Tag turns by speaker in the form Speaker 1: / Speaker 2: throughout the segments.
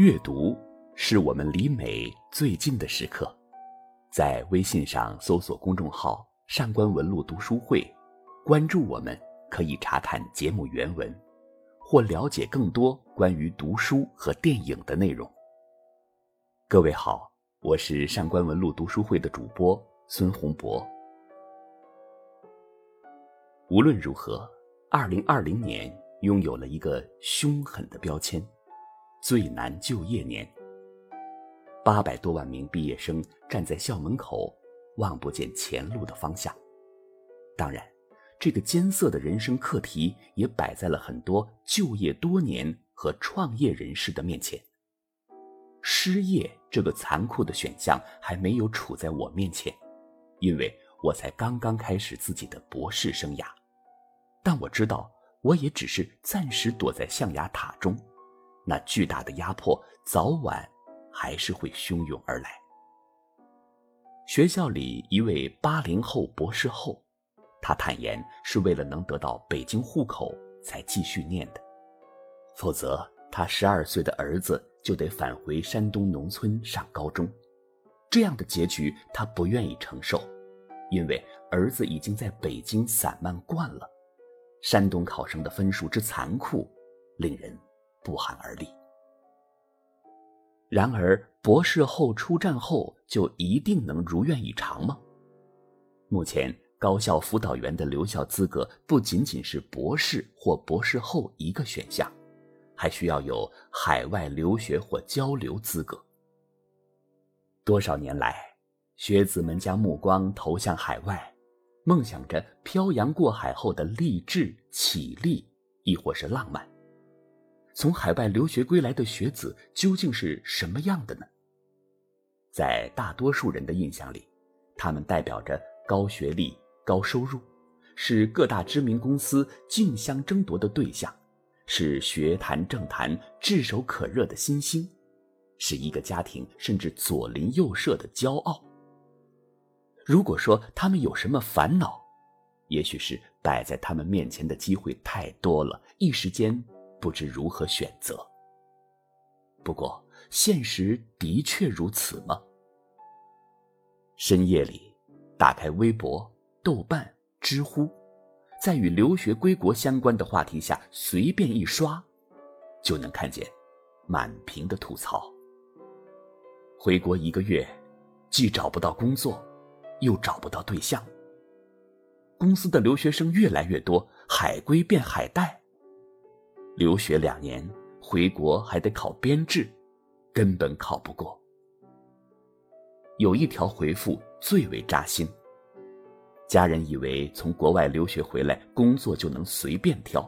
Speaker 1: 阅读是我们离美最近的时刻。在微信上搜索公众号“上官文录读书会”，关注我们，可以查看节目原文，或了解更多关于读书和电影的内容。各位好，我是上官文录读书会的主播孙洪博。无论如何，二零二零年拥有了一个凶狠的标签。最难就业年，八百多万名毕业生站在校门口，望不见前路的方向。当然，这个艰涩的人生课题也摆在了很多就业多年和创业人士的面前。失业这个残酷的选项还没有处在我面前，因为我才刚刚开始自己的博士生涯。但我知道，我也只是暂时躲在象牙塔中。那巨大的压迫早晚还是会汹涌而来。学校里一位八零后博士后，他坦言是为了能得到北京户口才继续念的，否则他十二岁的儿子就得返回山东农村上高中。这样的结局他不愿意承受，因为儿子已经在北京散漫惯了。山东考生的分数之残酷，令人。不寒而栗。然而，博士后出站后就一定能如愿以偿吗？目前，高校辅导员的留校资格不仅仅是博士或博士后一个选项，还需要有海外留学或交流资格。多少年来，学子们将目光投向海外，梦想着漂洋过海后的励志、绮丽，亦或是浪漫。从海外留学归来的学子究竟是什么样的呢？在大多数人的印象里，他们代表着高学历、高收入，是各大知名公司竞相争夺的对象，是学坛政坛炙手可热的新星，是一个家庭甚至左邻右舍的骄傲。如果说他们有什么烦恼，也许是摆在他们面前的机会太多了，一时间。不知如何选择。不过，现实的确如此吗？深夜里，打开微博、豆瓣、知乎，在与留学归国相关的话题下随便一刷，就能看见满屏的吐槽。回国一个月，既找不到工作，又找不到对象。公司的留学生越来越多，海归变海带。留学两年，回国还得考编制，根本考不过。有一条回复最为扎心：家人以为从国外留学回来工作就能随便挑，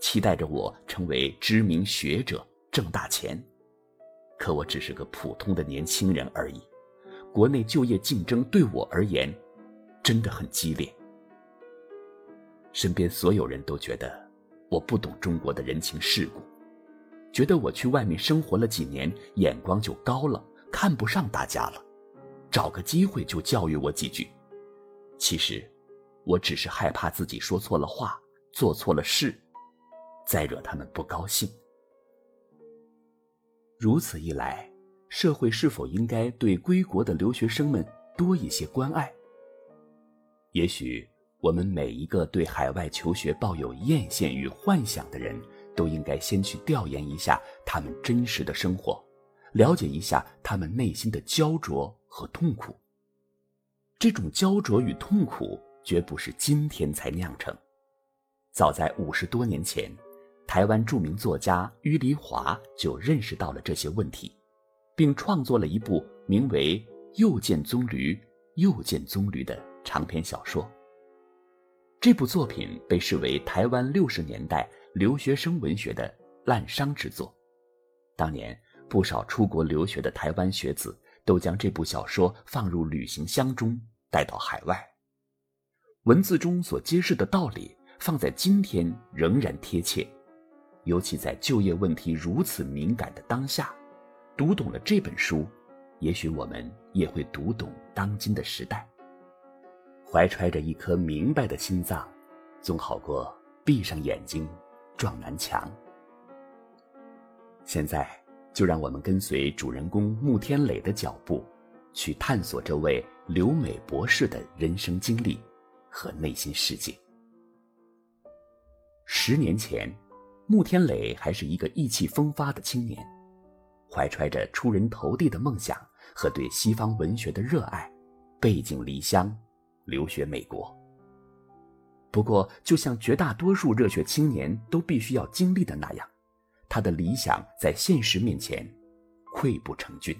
Speaker 1: 期待着我成为知名学者挣大钱，可我只是个普通的年轻人而已。国内就业竞争对我而言真的很激烈，身边所有人都觉得。我不懂中国的人情世故，觉得我去外面生活了几年，眼光就高了，看不上大家了，找个机会就教育我几句。其实，我只是害怕自己说错了话，做错了事，再惹他们不高兴。如此一来，社会是否应该对归国的留学生们多一些关爱？也许。我们每一个对海外求学抱有艳羡与幻想的人，都应该先去调研一下他们真实的生活，了解一下他们内心的焦灼和痛苦。这种焦灼与痛苦绝不是今天才酿成，早在五十多年前，台湾著名作家余黎华就认识到了这些问题，并创作了一部名为《又见棕榈，又见棕榈》的长篇小说。这部作品被视为台湾六十年代留学生文学的滥觞之作。当年，不少出国留学的台湾学子都将这部小说放入旅行箱中带到海外。文字中所揭示的道理，放在今天仍然贴切。尤其在就业问题如此敏感的当下，读懂了这本书，也许我们也会读懂当今的时代。怀揣着一颗明白的心脏，总好过闭上眼睛撞南墙。现在，就让我们跟随主人公穆天磊的脚步，去探索这位留美博士的人生经历和内心世界。十年前，穆天磊还是一个意气风发的青年，怀揣着出人头地的梦想和对西方文学的热爱，背井离乡，留学美国。不过，就像绝大多数热血青年都必须要经历的那样，他的理想在现实面前溃不成军。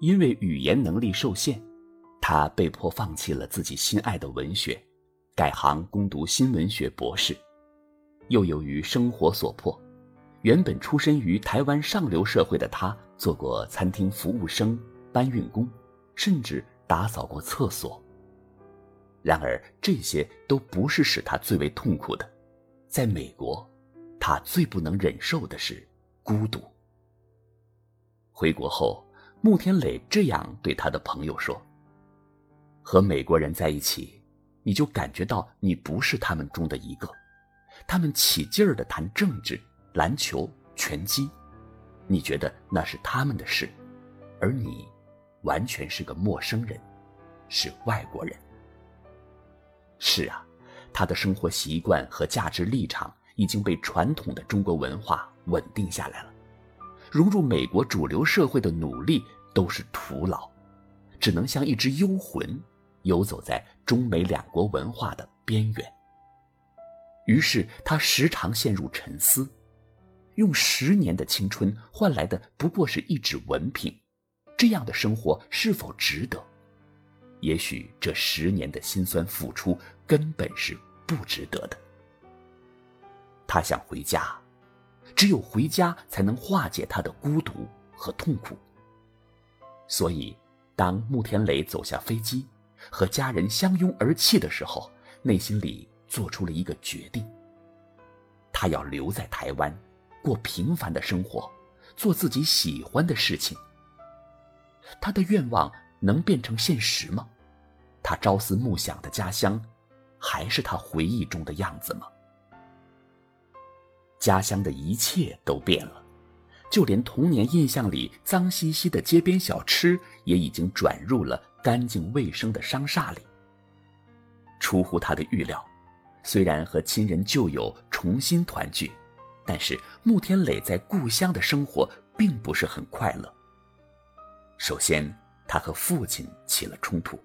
Speaker 1: 因为语言能力受限，他被迫放弃了自己心爱的文学，改行攻读新闻学博士。又由于生活所迫，原本出身于台湾上流社会的他，做过餐厅服务生、搬运工，甚至打扫过厕所。然而，这些都不是使他最为痛苦的。在美国，他最不能忍受的是孤独。回国后，穆天磊这样对他的朋友说：“和美国人在一起，你就感觉到你不是他们中的一个。他们起劲儿的谈政治、篮球、拳击，你觉得那是他们的事，而你，完全是个陌生人，是外国人。”是啊，他的生活习惯和价值立场已经被传统的中国文化稳定下来了，融入美国主流社会的努力都是徒劳，只能像一只幽魂，游走在中美两国文化的边缘。于是他时常陷入沉思：用十年的青春换来的不过是一纸文凭，这样的生活是否值得？也许这十年的辛酸付出根本是不值得的。他想回家，只有回家才能化解他的孤独和痛苦。所以，当穆天磊走下飞机，和家人相拥而泣的时候，内心里做出了一个决定：他要留在台湾，过平凡的生活，做自己喜欢的事情。他的愿望。能变成现实吗？他朝思暮想的家乡，还是他回忆中的样子吗？家乡的一切都变了，就连童年印象里脏兮兮的街边小吃，也已经转入了干净卫生的商厦里。出乎他的预料，虽然和亲人旧友重新团聚，但是穆天磊在故乡的生活并不是很快乐。首先，他和父亲起了冲突。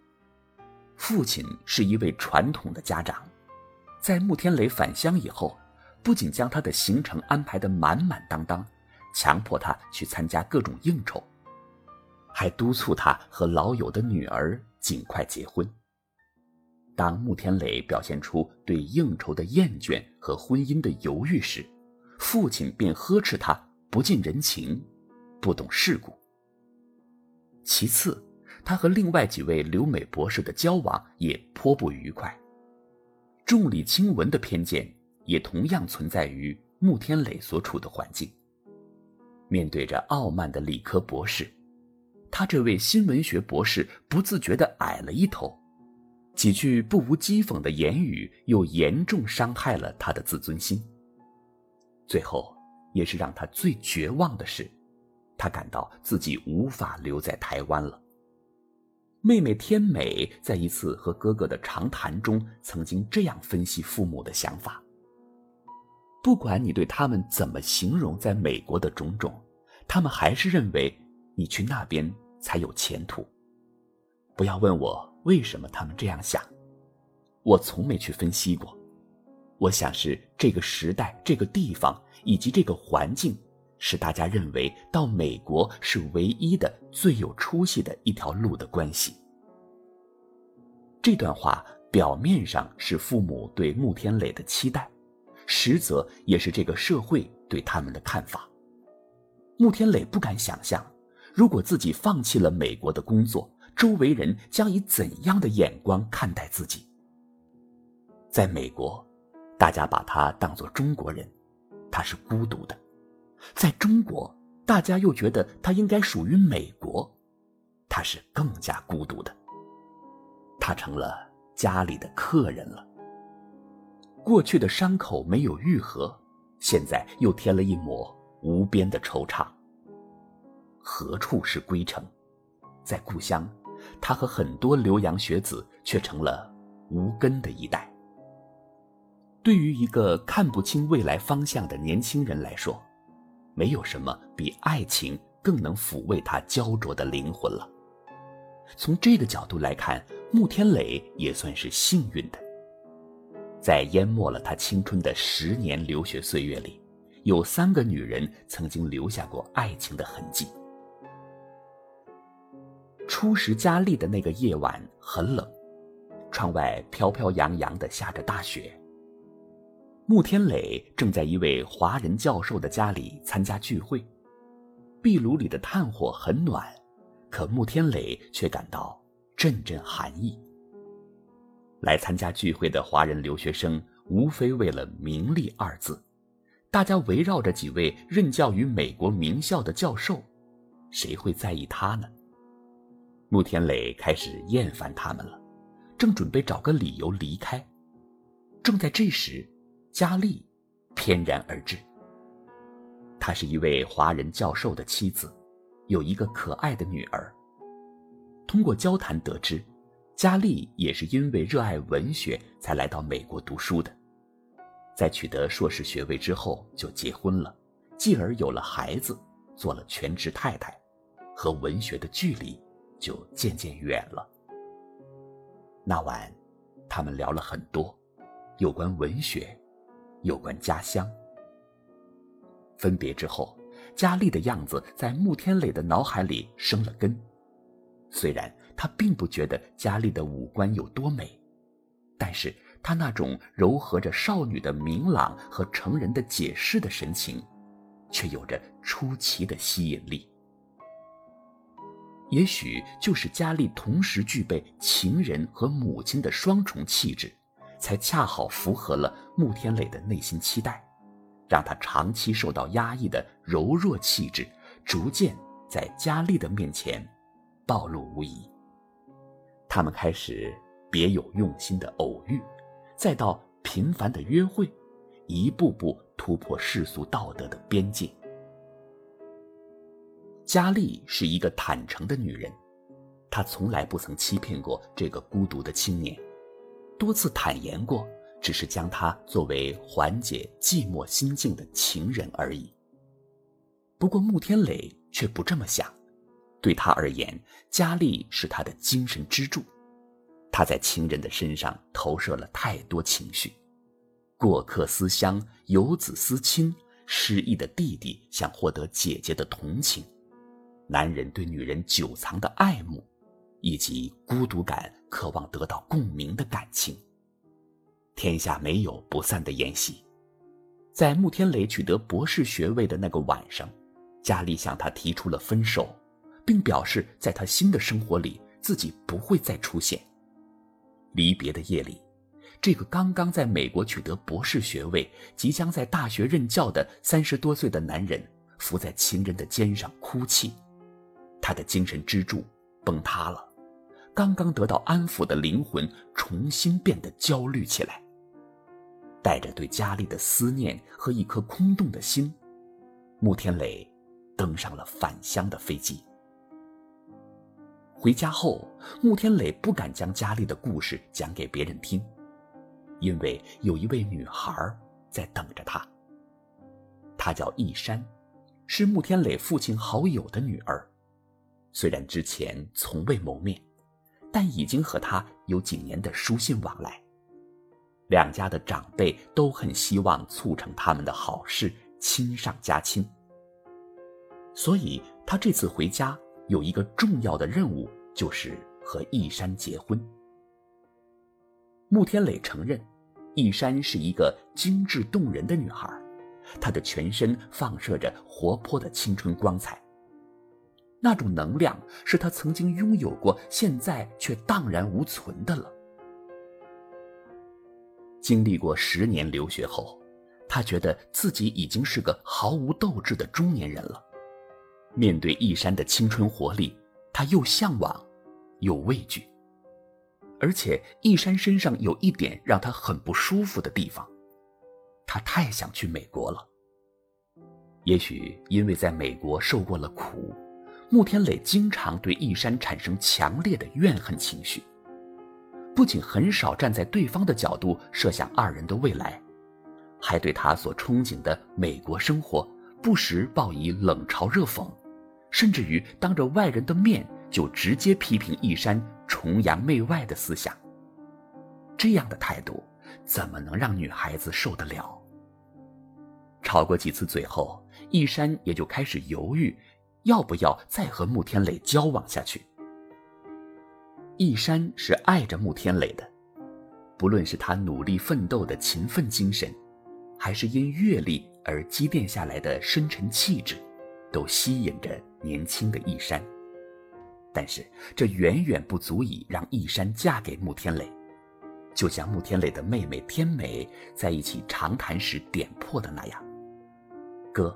Speaker 1: 父亲是一位传统的家长，在穆天磊返乡以后，不仅将他的行程安排得满满当当，强迫他去参加各种应酬，还督促他和老友的女儿尽快结婚。当穆天磊表现出对应酬的厌倦和婚姻的犹豫时，父亲便呵斥他不近人情，不懂世故。其次，他和另外几位留美博士的交往也颇不愉快。重理轻文的偏见也同样存在于穆天磊所处的环境。面对着傲慢的理科博士，他这位新闻学博士不自觉地矮了一头，几句不无讥讽的言语又严重伤害了他的自尊心。最后，也是让他最绝望的是。他感到自己无法留在台湾了。妹妹天美在一次和哥哥的长谈中，曾经这样分析父母的想法：不管你对他们怎么形容在美国的种种，他们还是认为你去那边才有前途。不要问我为什么他们这样想，我从没去分析过。我想是这个时代、这个地方以及这个环境。是大家认为到美国是唯一的、最有出息的一条路的关系。这段话表面上是父母对穆天磊的期待，实则也是这个社会对他们的看法。穆天磊不敢想象，如果自己放弃了美国的工作，周围人将以怎样的眼光看待自己。在美国，大家把他当作中国人，他是孤独的。在中国，大家又觉得他应该属于美国，他是更加孤独的。他成了家里的客人了。过去的伤口没有愈合，现在又添了一抹无边的惆怅。何处是归程？在故乡，他和很多留洋学子却成了无根的一代。对于一个看不清未来方向的年轻人来说，没有什么比爱情更能抚慰他焦灼的灵魂了。从这个角度来看，穆天磊也算是幸运的。在淹没了他青春的十年留学岁月里，有三个女人曾经留下过爱情的痕迹。初识佳丽的那个夜晚很冷，窗外飘飘扬扬的下着大雪。穆天磊正在一位华人教授的家里参加聚会，壁炉里的炭火很暖，可穆天磊却感到阵阵寒意。来参加聚会的华人留学生无非为了名利二字，大家围绕着几位任教于美国名校的教授，谁会在意他呢？穆天磊开始厌烦他们了，正准备找个理由离开，正在这时，佳丽翩然而至。她是一位华人教授的妻子，有一个可爱的女儿。通过交谈得知，佳丽也是因为热爱文学才来到美国读书的，在取得硕士学位之后就结婚了，继而有了孩子，做了全职太太，和文学的距离。就渐渐远了。那晚，他们聊了很多，有关文学，有关家乡。分别之后，佳丽的样子在穆天磊的脑海里生了根。虽然他并不觉得佳丽的五官有多美，但是她那种柔和着少女的明朗和成人的解释的神情，却有着出奇的吸引力。也许就是佳丽同时具备情人和母亲的双重气质，才恰好符合了穆天磊的内心期待，让他长期受到压抑的柔弱气质，逐渐在佳丽的面前暴露无遗。他们开始别有用心的偶遇，再到频繁的约会，一步步突破世俗道德的边界。佳丽是一个坦诚的女人，她从来不曾欺骗过这个孤独的青年，多次坦言过，只是将他作为缓解寂寞心境的情人而已。不过穆天磊却不这么想，对他而言，佳丽是他的精神支柱，他在情人的身上投射了太多情绪，过客思乡，游子思亲，失意的弟弟想获得姐姐的同情。男人对女人久藏的爱慕，以及孤独感、渴望得到共鸣的感情。天下没有不散的宴席。在穆天磊取得博士学位的那个晚上，佳丽向他提出了分手，并表示在他新的生活里自己不会再出现。离别的夜里，这个刚刚在美国取得博士学位、即将在大学任教的三十多岁的男人，伏在情人的肩上哭泣。他的精神支柱崩塌了，刚刚得到安抚的灵魂重新变得焦虑起来。带着对佳丽的思念和一颗空洞的心，穆天磊登上了返乡的飞机。回家后，穆天磊不敢将佳丽的故事讲给别人听，因为有一位女孩在等着他。她叫易山，是穆天磊父亲好友的女儿。虽然之前从未谋面，但已经和他有几年的书信往来。两家的长辈都很希望促成他们的好事，亲上加亲。所以他这次回家有一个重要的任务，就是和易山结婚。穆天磊承认，易山是一个精致动人的女孩，她的全身放射着活泼的青春光彩。那种能量是他曾经拥有过，现在却荡然无存的了。经历过十年留学后，他觉得自己已经是个毫无斗志的中年人了。面对一山的青春活力，他又向往，又畏惧。而且一山身上有一点让他很不舒服的地方，他太想去美国了。也许因为在美国受过了苦，穆天磊经常对易山产生强烈的怨恨情绪，不仅很少站在对方的角度设想二人的未来，还对他所憧憬的美国生活不时报以冷嘲热讽，甚至于当着外人的面就直接批评易山崇洋媚外的思想。这样的态度怎么能让女孩子受得了？吵过几次嘴后。易山也就开始犹豫，要不要再和穆天磊交往下去。易山是爱着穆天磊的，不论是他努力奋斗的勤奋精神，还是因阅历而积淀下来的深沉气质，都吸引着年轻的易山。但是这远远不足以让易山嫁给穆天磊，就像穆天磊的妹妹天美在一起长谈时点破的那样，哥。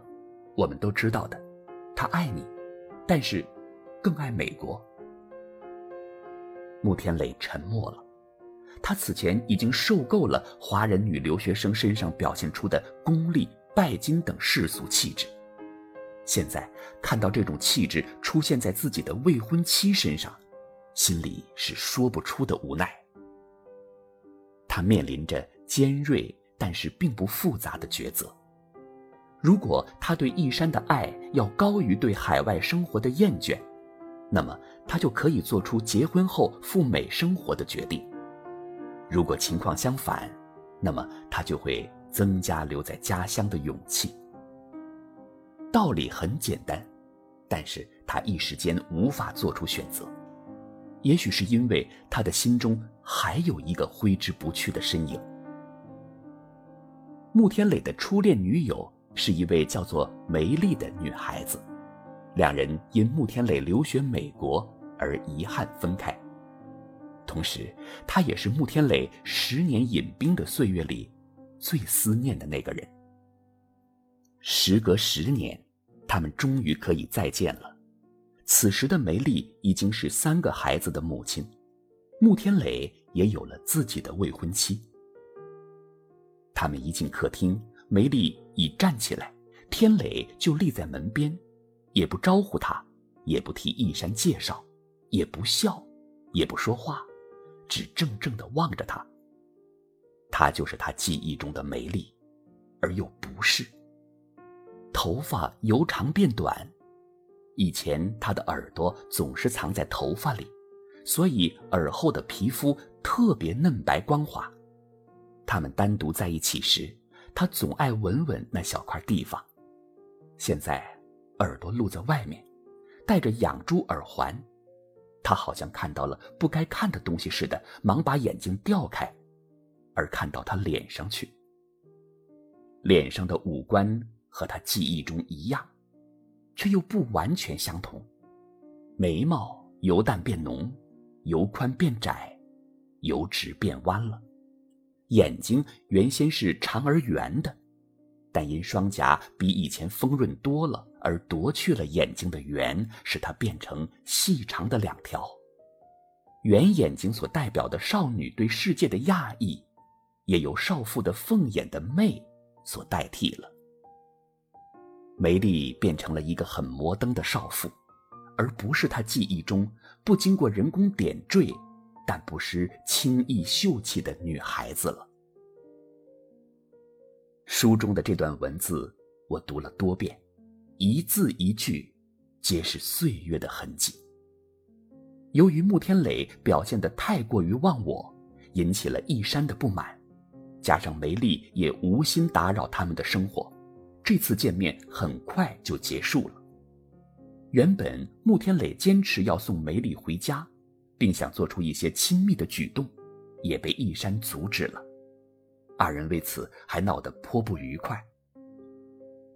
Speaker 1: 我们都知道的，他爱你，但是更爱美国。穆天磊沉默了，他此前已经受够了华人女留学生身上表现出的功利、拜金等世俗气质，现在看到这种气质出现在自己的未婚妻身上，心里是说不出的无奈。他面临着尖锐但是并不复杂的抉择。如果他对易山的爱要高于对海外生活的厌倦，那么他就可以做出结婚后赴美生活的决定。如果情况相反，那么他就会增加留在家乡的勇气。道理很简单，但是他一时间无法做出选择。也许是因为他的心中还有一个挥之不去的身影——穆天磊的初恋女友。是一位叫做梅丽的女孩子，两人因穆天磊留学美国而遗憾分开。同时，她也是穆天磊十年隐兵的岁月里最思念的那个人。时隔十年，他们终于可以再见了。此时的梅丽已经是三个孩子的母亲，穆天磊也有了自己的未婚妻。他们一进客厅。梅丽已站起来，天磊就立在门边，也不招呼他，也不替一山介绍，也不笑，也不说话，只怔怔地望着他。他就是他记忆中的梅丽，而又不是。头发由长变短，以前他的耳朵总是藏在头发里，所以耳后的皮肤特别嫩白光滑。他们单独在一起时。他总爱闻闻那小块地方，现在耳朵露在外面，戴着养猪耳环，他好像看到了不该看的东西似的，忙把眼睛调开，而看到他脸上去。脸上的五官和他记忆中一样，却又不完全相同。眉毛由淡变浓，由宽变窄，由直变弯了。眼睛原先是长而圆的，但因双颊比以前丰润多了，而夺去了眼睛的圆，使它变成细长的两条。圆眼睛所代表的少女对世界的讶异，也由少妇的凤眼的媚所代替了。梅丽变成了一个很摩登的少妇，而不是她记忆中不经过人工点缀。但不失清逸秀气的女孩子了。书中的这段文字，我读了多遍，一字一句，皆是岁月的痕迹。由于穆天磊表现得太过于忘我，引起了易山的不满，加上梅丽也无心打扰他们的生活，这次见面很快就结束了。原本穆天磊坚持要送梅丽回家。并想做出一些亲密的举动，也被一山阻止了。二人为此还闹得颇不愉快。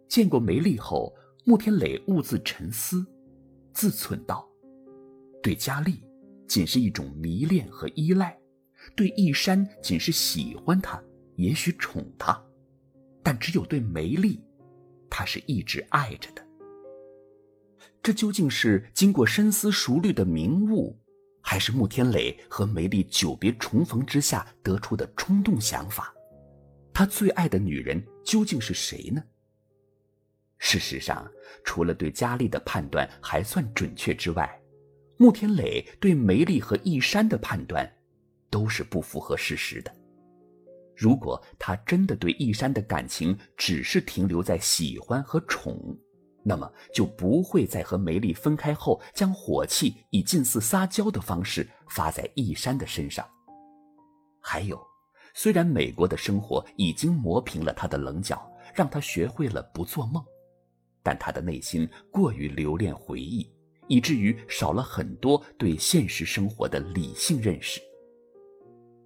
Speaker 1: 见过梅丽后，穆天磊兀自沉思，自忖道：“对佳丽，仅是一种迷恋和依赖；对一山，仅是喜欢他，也许宠他。但只有对梅丽，他是一直爱着的。这究竟是经过深思熟虑的明悟？”还是穆天磊和梅丽久别重逢之下得出的冲动想法，他最爱的女人究竟是谁呢？事实上，除了对佳丽的判断还算准确之外，穆天磊对梅丽和易山的判断，都是不符合事实的。如果他真的对易山的感情只是停留在喜欢和宠，那么就不会在和梅丽分开后，将火气以近似撒娇的方式发在易山的身上。还有，虽然美国的生活已经磨平了他的棱角，让他学会了不做梦，但他的内心过于留恋回忆。以至于少了很多对现实生活的理性认识。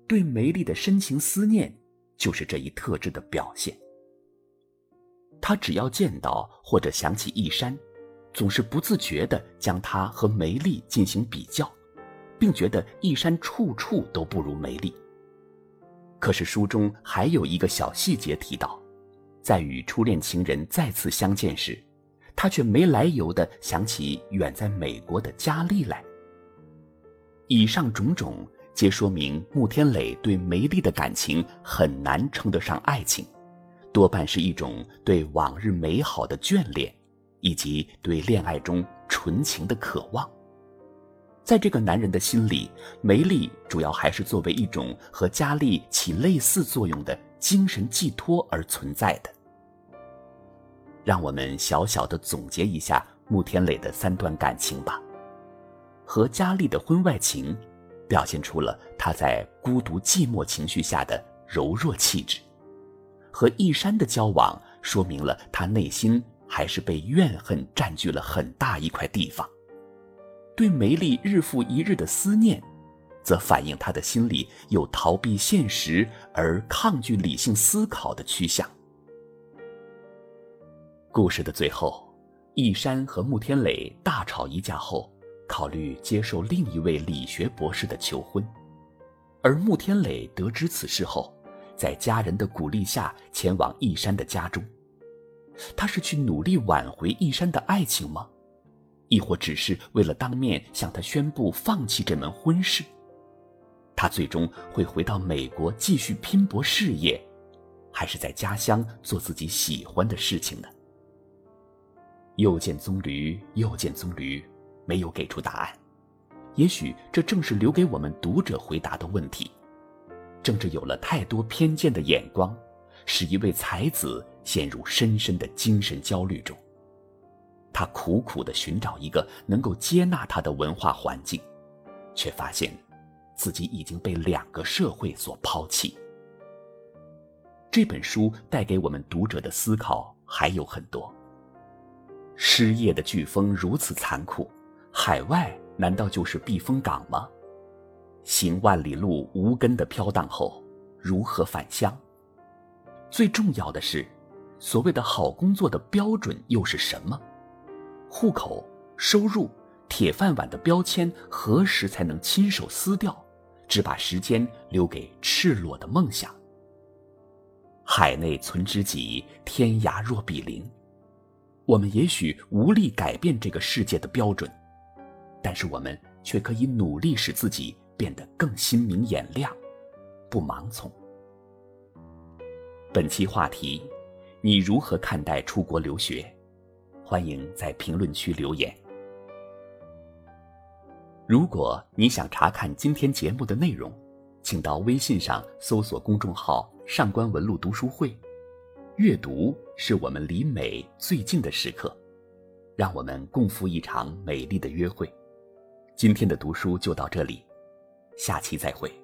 Speaker 1: 对梅丽的深情思念，就是这一特质的表现。他只要见到或者想起一山，总是不自觉地将他和梅丽进行比较，并觉得一山处处都不如梅丽。可是书中还有一个小细节提到，在与初恋情人再次相见时。他却没来由的想起远在美国的佳丽来。以上种种皆说明穆天磊对梅丽的感情很难称得上爱情，多半是一种对往日美好的眷恋，以及对恋爱中纯情的渴望。在这个男人的心里，梅丽主要还是作为一种和佳丽起类似作用的精神寄托而存在的。让我们小小的总结一下穆天磊的三段感情吧。和佳丽的婚外情，表现出了他在孤独寂寞情绪下的柔弱气质；和一山的交往，说明了他内心还是被怨恨占据了很大一块地方；对梅丽日复一日的思念，则反映他的心里有逃避现实而抗拒理性思考的趋向。故事的最后，一山和穆天磊大吵一架后，考虑接受另一位理学博士的求婚。而穆天磊得知此事后，在家人的鼓励下前往易山的家中。他是去努力挽回易山的爱情吗？亦或只是为了当面向他宣布放弃这门婚事？他最终会回到美国继续拼搏事业，还是在家乡做自己喜欢的事情呢？又见棕榈，又见棕榈，没有给出答案。也许这正是留给我们读者回答的问题。正是有了太多偏见的眼光，使一位才子陷入深深的精神焦虑中。他苦苦地寻找一个能够接纳他的文化环境，却发现自己已经被两个社会所抛弃。这本书带给我们读者的思考还有很多。失业的飓风如此残酷，海外难道就是避风港吗？行万里路无根的飘荡后，如何返乡？最重要的是，所谓的好工作的标准又是什么？户口、收入、铁饭碗的标签何时才能亲手撕掉，只把时间留给赤裸的梦想？海内存知己，天涯若比邻。我们也许无力改变这个世界的标准，但是我们却可以努力使自己变得更心明眼亮，不盲从。本期话题：你如何看待出国留学？欢迎在评论区留言。如果你想查看今天节目的内容，请到微信上搜索公众号“上官文录读书会”。阅读是我们离美最近的时刻，让我们共赴一场美丽的约会。今天的读书就到这里，下期再会。